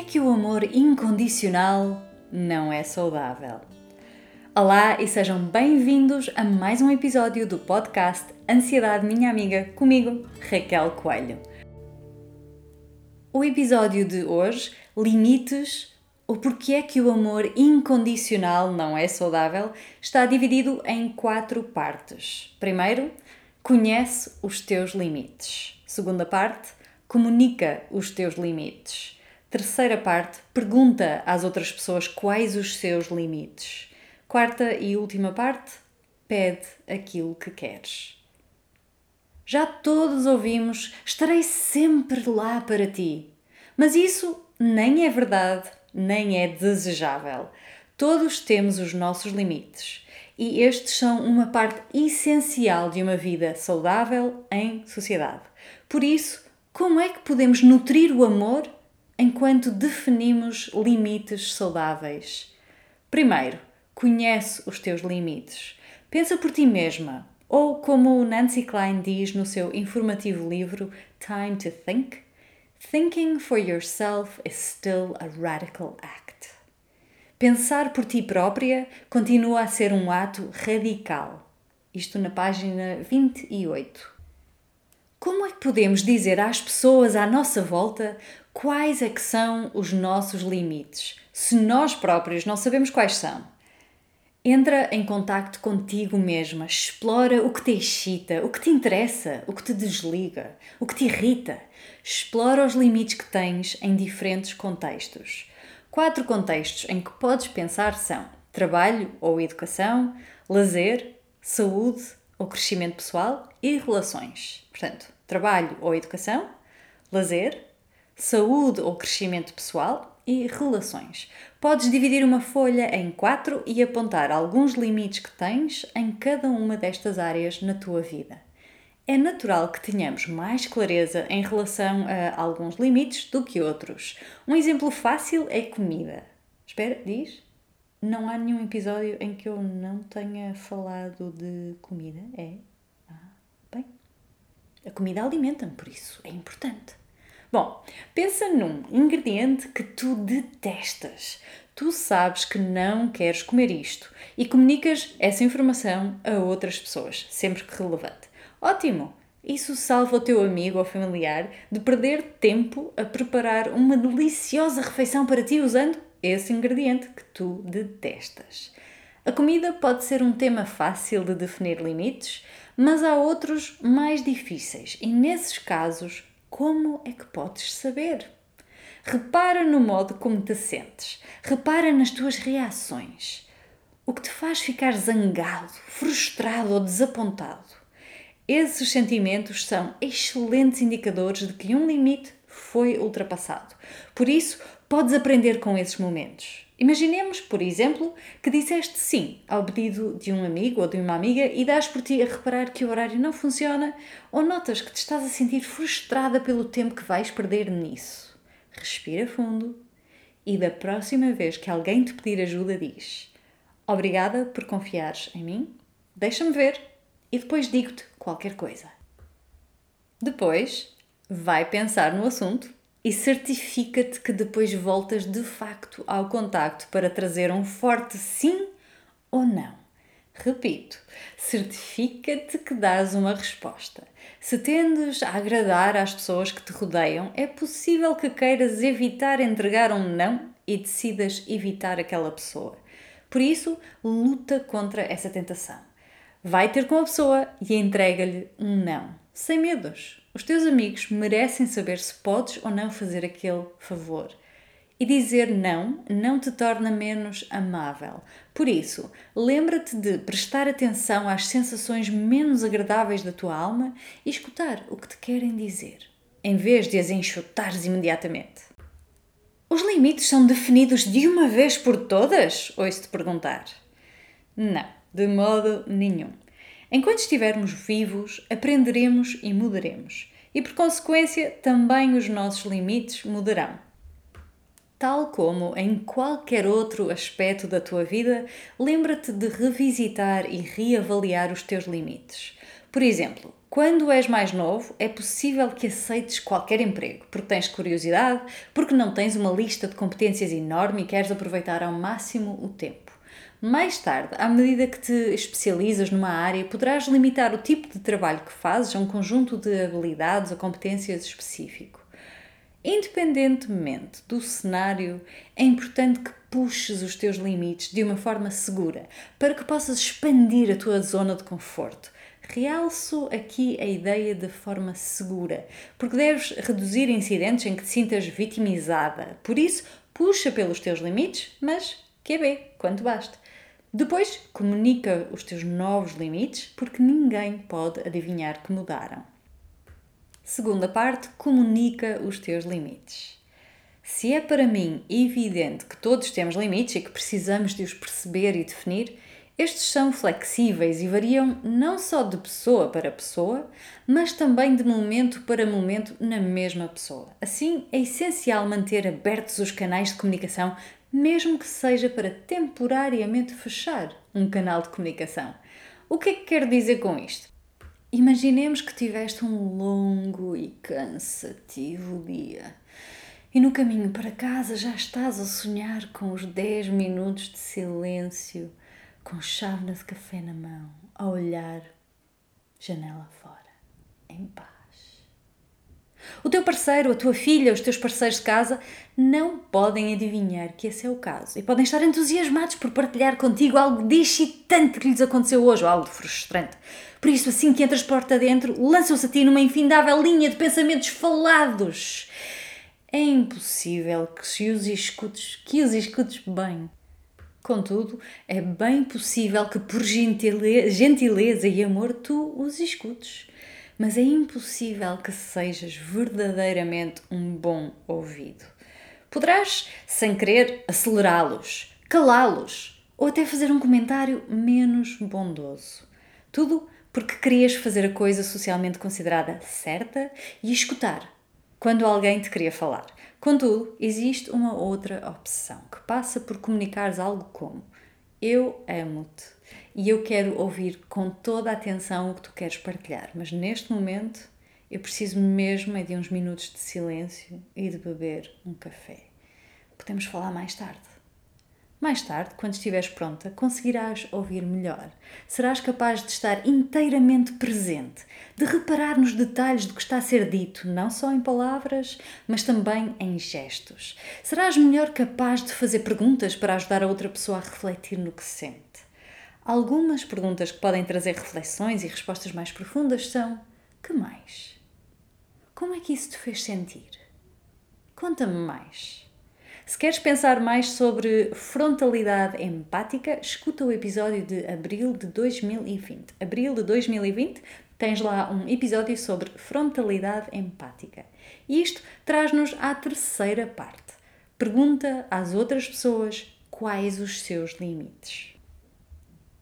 é que o amor incondicional não é saudável. Olá e sejam bem-vindos a mais um episódio do podcast Ansiedade Minha Amiga, comigo, Raquel Coelho. O episódio de hoje, Limites ou porque é que o amor incondicional não é saudável, está dividido em quatro partes. Primeiro, conhece os teus limites. Segunda parte, comunica os teus limites. Terceira parte, pergunta às outras pessoas quais os seus limites. Quarta e última parte, pede aquilo que queres. Já todos ouvimos: estarei sempre lá para ti. Mas isso nem é verdade, nem é desejável. Todos temos os nossos limites e estes são uma parte essencial de uma vida saudável em sociedade. Por isso, como é que podemos nutrir o amor enquanto definimos limites saudáveis? Primeiro, conhece os teus limites. Pensa por ti mesma, ou como Nancy Klein diz no seu informativo livro Time to Think, thinking for yourself is still a radical act. Pensar por ti própria continua a ser um ato radical. Isto na página 28. Como é que podemos dizer às pessoas à nossa volta quais é que são os nossos limites, se nós próprios não sabemos quais são? Entra em contacto contigo mesma, explora o que te excita, o que te interessa, o que te desliga, o que te irrita. Explora os limites que tens em diferentes contextos. Quatro contextos em que podes pensar são trabalho ou educação, lazer, saúde ou crescimento pessoal e relações. Portanto, trabalho ou educação, lazer, saúde ou crescimento pessoal e relações. Podes dividir uma folha em quatro e apontar alguns limites que tens em cada uma destas áreas na tua vida. É natural que tenhamos mais clareza em relação a alguns limites do que outros. Um exemplo fácil é comida. Espera, diz? Não há nenhum episódio em que eu não tenha falado de comida, é? Ah, bem. A comida alimenta-me, por isso é importante. Bom, pensa num ingrediente que tu detestas. Tu sabes que não queres comer isto e comunicas essa informação a outras pessoas, sempre que relevante. Ótimo! Isso salva o teu amigo ou familiar de perder tempo a preparar uma deliciosa refeição para ti usando esse ingrediente que tu detestas. A comida pode ser um tema fácil de definir limites, mas há outros mais difíceis e nesses casos, como é que podes saber? Repara no modo como te sentes, repara nas tuas reações. O que te faz ficar zangado, frustrado ou desapontado? Esses sentimentos são excelentes indicadores de que um limite foi ultrapassado. Por isso, podes aprender com esses momentos. Imaginemos, por exemplo, que disseste sim ao pedido de um amigo ou de uma amiga e dás por ti a reparar que o horário não funciona ou notas que te estás a sentir frustrada pelo tempo que vais perder nisso. Respira fundo e da próxima vez que alguém te pedir ajuda, diz: Obrigada por confiares em mim, deixa-me ver e depois digo-te qualquer coisa. Depois, vai pensar no assunto e certifica-te que depois voltas de facto ao contacto para trazer um forte sim ou não. Repito, certifica-te que dás uma resposta. Se tendes a agradar às pessoas que te rodeiam, é possível que queiras evitar entregar um não e decidas evitar aquela pessoa. Por isso, luta contra essa tentação. Vai ter com a pessoa e entrega-lhe um não, sem medos. Os teus amigos merecem saber se podes ou não fazer aquele favor. E dizer não não te torna menos amável. Por isso, lembra-te de prestar atenção às sensações menos agradáveis da tua alma e escutar o que te querem dizer, em vez de as enxutares imediatamente. Os limites são definidos de uma vez por todas? Ouço-te perguntar. Não. De modo nenhum. Enquanto estivermos vivos, aprenderemos e mudaremos. E por consequência, também os nossos limites mudarão. Tal como em qualquer outro aspecto da tua vida, lembra-te de revisitar e reavaliar os teus limites. Por exemplo, Quando és mais novo, é possível que aceites qualquer emprego, porque tens curiosidade, porque não tens uma lista de competências enorme e queres aproveitar ao máximo o tempo. Mais tarde, à medida que te especializas numa área, poderás limitar o tipo de trabalho que fazes a um conjunto de habilidades ou competências específico. Independentemente do cenário, é importante que puxes os teus limites de uma forma segura para que possas expandir a tua zona de conforto Realço aqui a ideia de forma segura, porque deves reduzir incidentes em que te sintas vitimizada. Por isso, puxa pelos teus limites, mas QB, quanto basta. Depois, comunica os teus novos limites, porque ninguém pode adivinhar que mudaram. Segunda parte, comunica os teus limites. Se é para mim evidente que todos temos limites e que precisamos de os perceber e definir, estes são flexíveis e variam não só de pessoa para pessoa, mas também de momento para momento na mesma pessoa. Assim, é essencial manter abertos os canais de comunicação, mesmo que seja para temporariamente fechar um canal de comunicação. O que é que quero dizer com isto? Imaginemos que tiveste um longo e cansativo dia. E no caminho para casa já estás a sonhar com os 10 minutos de silêncio com chávena de café na mão, a olhar janela fora, em paz. O teu parceiro, a tua filha, os teus parceiros de casa não podem adivinhar que esse é o caso e podem estar entusiasmados por partilhar contigo algo de excitante que lhes aconteceu hoje ou algo frustrante. Por isso, assim que entras porta dentro, lançam-se a ti numa infindável linha de pensamentos falados. É impossível que se os escutes, que os escutes bem. Contudo, é bem possível que por gentileza e amor tu os escutes, mas é impossível que sejas verdadeiramente um bom ouvido. Poderás, sem querer, acelerá-los, calá-los ou até fazer um comentário menos bondoso. Tudo porque querias fazer a coisa socialmente considerada certa e escutar quando alguém te queria falar. Contudo, existe uma outra opção que passa por comunicares algo como: Eu amo-te e eu quero ouvir com toda a atenção o que tu queres partilhar, mas neste momento eu preciso mesmo é de uns minutos de silêncio e de beber um café. Podemos falar mais tarde. Mais tarde, quando estiveres pronta, conseguirás ouvir melhor. Serás capaz de estar inteiramente presente, de reparar nos detalhes do que está a ser dito, não só em palavras, mas também em gestos. Serás melhor capaz de fazer perguntas para ajudar a outra pessoa a refletir no que sente. Algumas perguntas que podem trazer reflexões e respostas mais profundas são: que mais? É que isso te fez sentir? Conta-me mais. Se queres pensar mais sobre frontalidade empática, escuta o episódio de abril de 2020. Abril de 2020 tens lá um episódio sobre frontalidade empática. E isto traz-nos à terceira parte. Pergunta às outras pessoas quais os seus limites.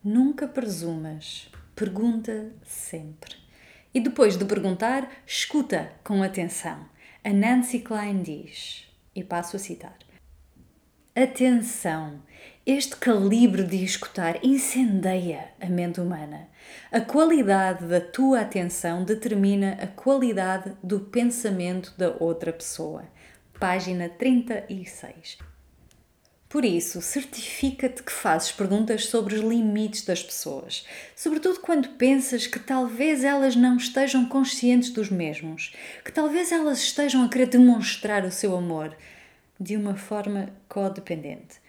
Nunca presumas, pergunta sempre. E depois de perguntar, escuta com atenção. A Nancy Klein diz, e passo a citar: Atenção! Este calibre de escutar incendeia a mente humana. A qualidade da tua atenção determina a qualidade do pensamento da outra pessoa. Página 36. Por isso, certifica-te que fazes perguntas sobre os limites das pessoas, sobretudo quando pensas que talvez elas não estejam conscientes dos mesmos, que talvez elas estejam a querer demonstrar o seu amor de uma forma codependente.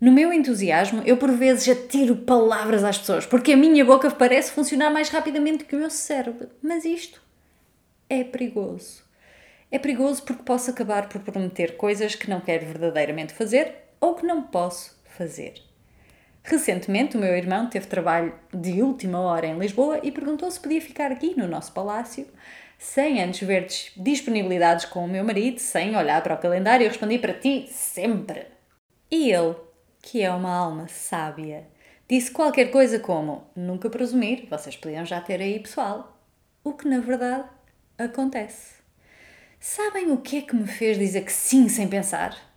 No meu entusiasmo, eu por vezes atiro palavras às pessoas, porque a minha boca parece funcionar mais rapidamente que o meu cérebro. Mas isto é perigoso. É perigoso porque posso acabar por prometer coisas que não quero verdadeiramente fazer ou que não posso fazer. Recentemente, o meu irmão teve trabalho de última hora em Lisboa e perguntou se podia ficar aqui no nosso palácio sem antes ver disponibilidades com o meu marido, sem olhar para o calendário, eu respondi para ti sempre. E ele, que é uma alma sábia, disse qualquer coisa como: Nunca presumir, vocês podiam já ter aí pessoal. O que na verdade acontece. Sabem o que é que me fez dizer que sim sem pensar?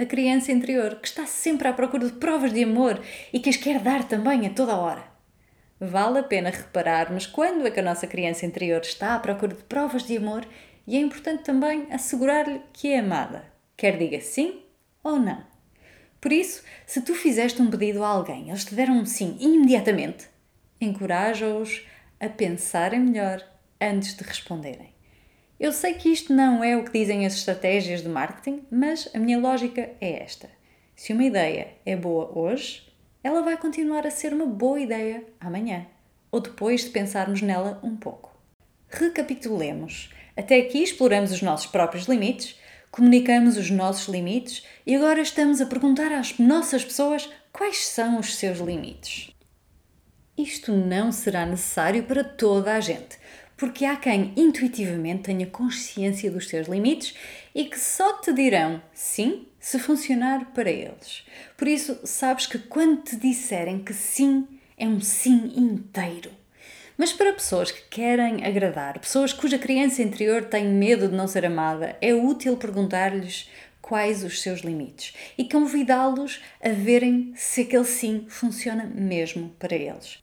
A criança interior, que está sempre à procura de provas de amor e que as quer dar também a toda hora. Vale a pena repararmos quando é que a nossa criança interior está à procura de provas de amor e é importante também assegurar-lhe que é amada, quer diga sim ou não. Por isso, se tu fizeste um pedido a alguém, eles te deram um sim imediatamente, encoraja-os a pensarem melhor antes de responderem. Eu sei que isto não é o que dizem as estratégias de marketing, mas a minha lógica é esta. Se uma ideia é boa hoje, ela vai continuar a ser uma boa ideia amanhã, ou depois de pensarmos nela um pouco. Recapitulemos. Até aqui exploramos os nossos próprios limites, comunicamos os nossos limites e agora estamos a perguntar às nossas pessoas quais são os seus limites. Isto não será necessário para toda a gente, porque há quem intuitivamente tenha consciência dos seus limites e que só te dirão sim se funcionar para eles. Por isso, sabes que quando te disserem que sim, é um sim inteiro. Mas para pessoas que querem agradar, pessoas cuja criança interior tem medo de não ser amada, é útil perguntar-lhes quais os seus limites e convidá-los a verem se aquele sim funciona mesmo para eles.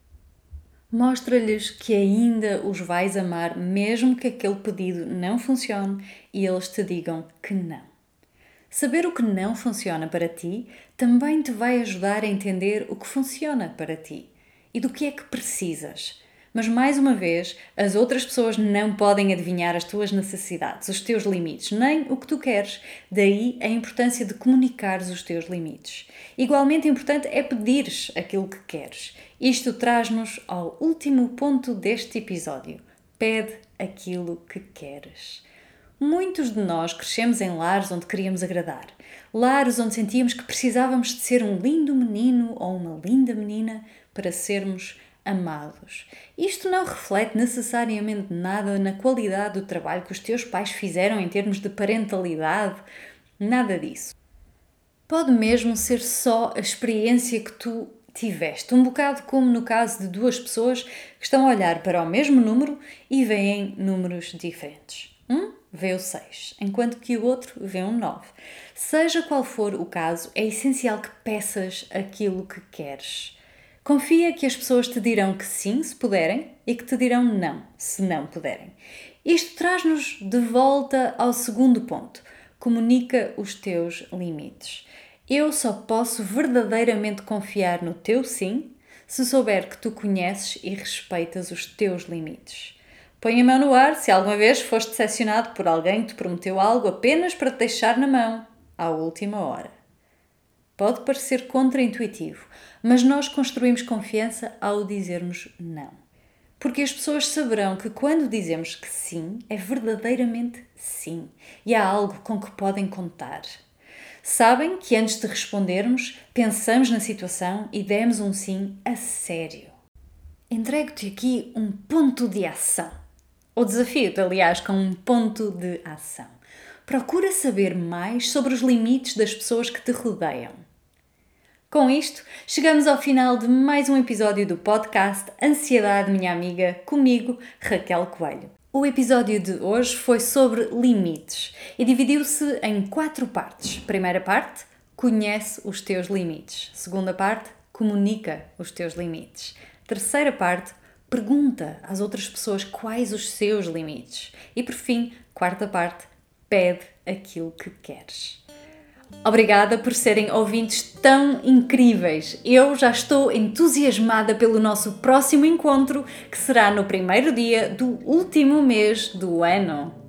Mostra-lhes que ainda os vais amar, mesmo que aquele pedido não funcione e eles te digam que não. Saber o que não funciona para ti também te vai ajudar a entender o que funciona para ti e do que é que precisas. Mas mais uma vez, as outras pessoas não podem adivinhar as tuas necessidades, os teus limites, nem o que tu queres. Daí a importância de comunicares os teus limites. Igualmente importante é pedires aquilo que queres. Isto traz-nos ao último ponto deste episódio. Pede aquilo que queres. Muitos de nós crescemos em lares onde queríamos agradar, lares onde sentíamos que precisávamos de ser um lindo menino ou uma linda menina para sermos amados. Isto não reflete necessariamente nada na qualidade do trabalho que os teus pais fizeram em termos de parentalidade, nada disso. Pode mesmo ser só a experiência que tu tiveste, um bocado como no caso de duas pessoas que estão a olhar para o mesmo número e veem números diferentes. Um vê o 6, enquanto que o outro vê um 9. Seja qual for o caso, é essencial que peças aquilo que queres. Confia que as pessoas te dirão que sim, se puderem, e que te dirão não, se não puderem. Isto traz-nos de volta ao segundo ponto. Comunica os teus limites. Eu só posso verdadeiramente confiar no teu sim se souber que tu conheces e respeitas os teus limites. Põe a mão no ar se alguma vez foste decepcionado por alguém que te prometeu algo apenas para te deixar na mão, à última hora. Pode parecer contraintuitivo, mas nós construímos confiança ao dizermos não. Porque as pessoas saberão que quando dizemos que sim, é verdadeiramente sim e há algo com que podem contar. Sabem que antes de respondermos, pensamos na situação e demos um sim a sério. Entrego-te aqui um ponto de ação. Ou desafio-te, aliás, com um ponto de ação. Procura saber mais sobre os limites das pessoas que te rodeiam. Com isto, chegamos ao final de mais um episódio do podcast Ansiedade, minha amiga, comigo, Raquel Coelho. O episódio de hoje foi sobre limites e dividiu-se em quatro partes. Primeira parte, conhece os teus limites. Segunda parte, comunica os teus limites. Terceira parte, pergunta às outras pessoas quais os seus limites. E por fim, quarta parte, pede aquilo que queres. Obrigada por serem ouvintes tão incríveis. Eu já estou entusiasmada pelo nosso próximo encontro, que será no primeiro dia do último mês do ano.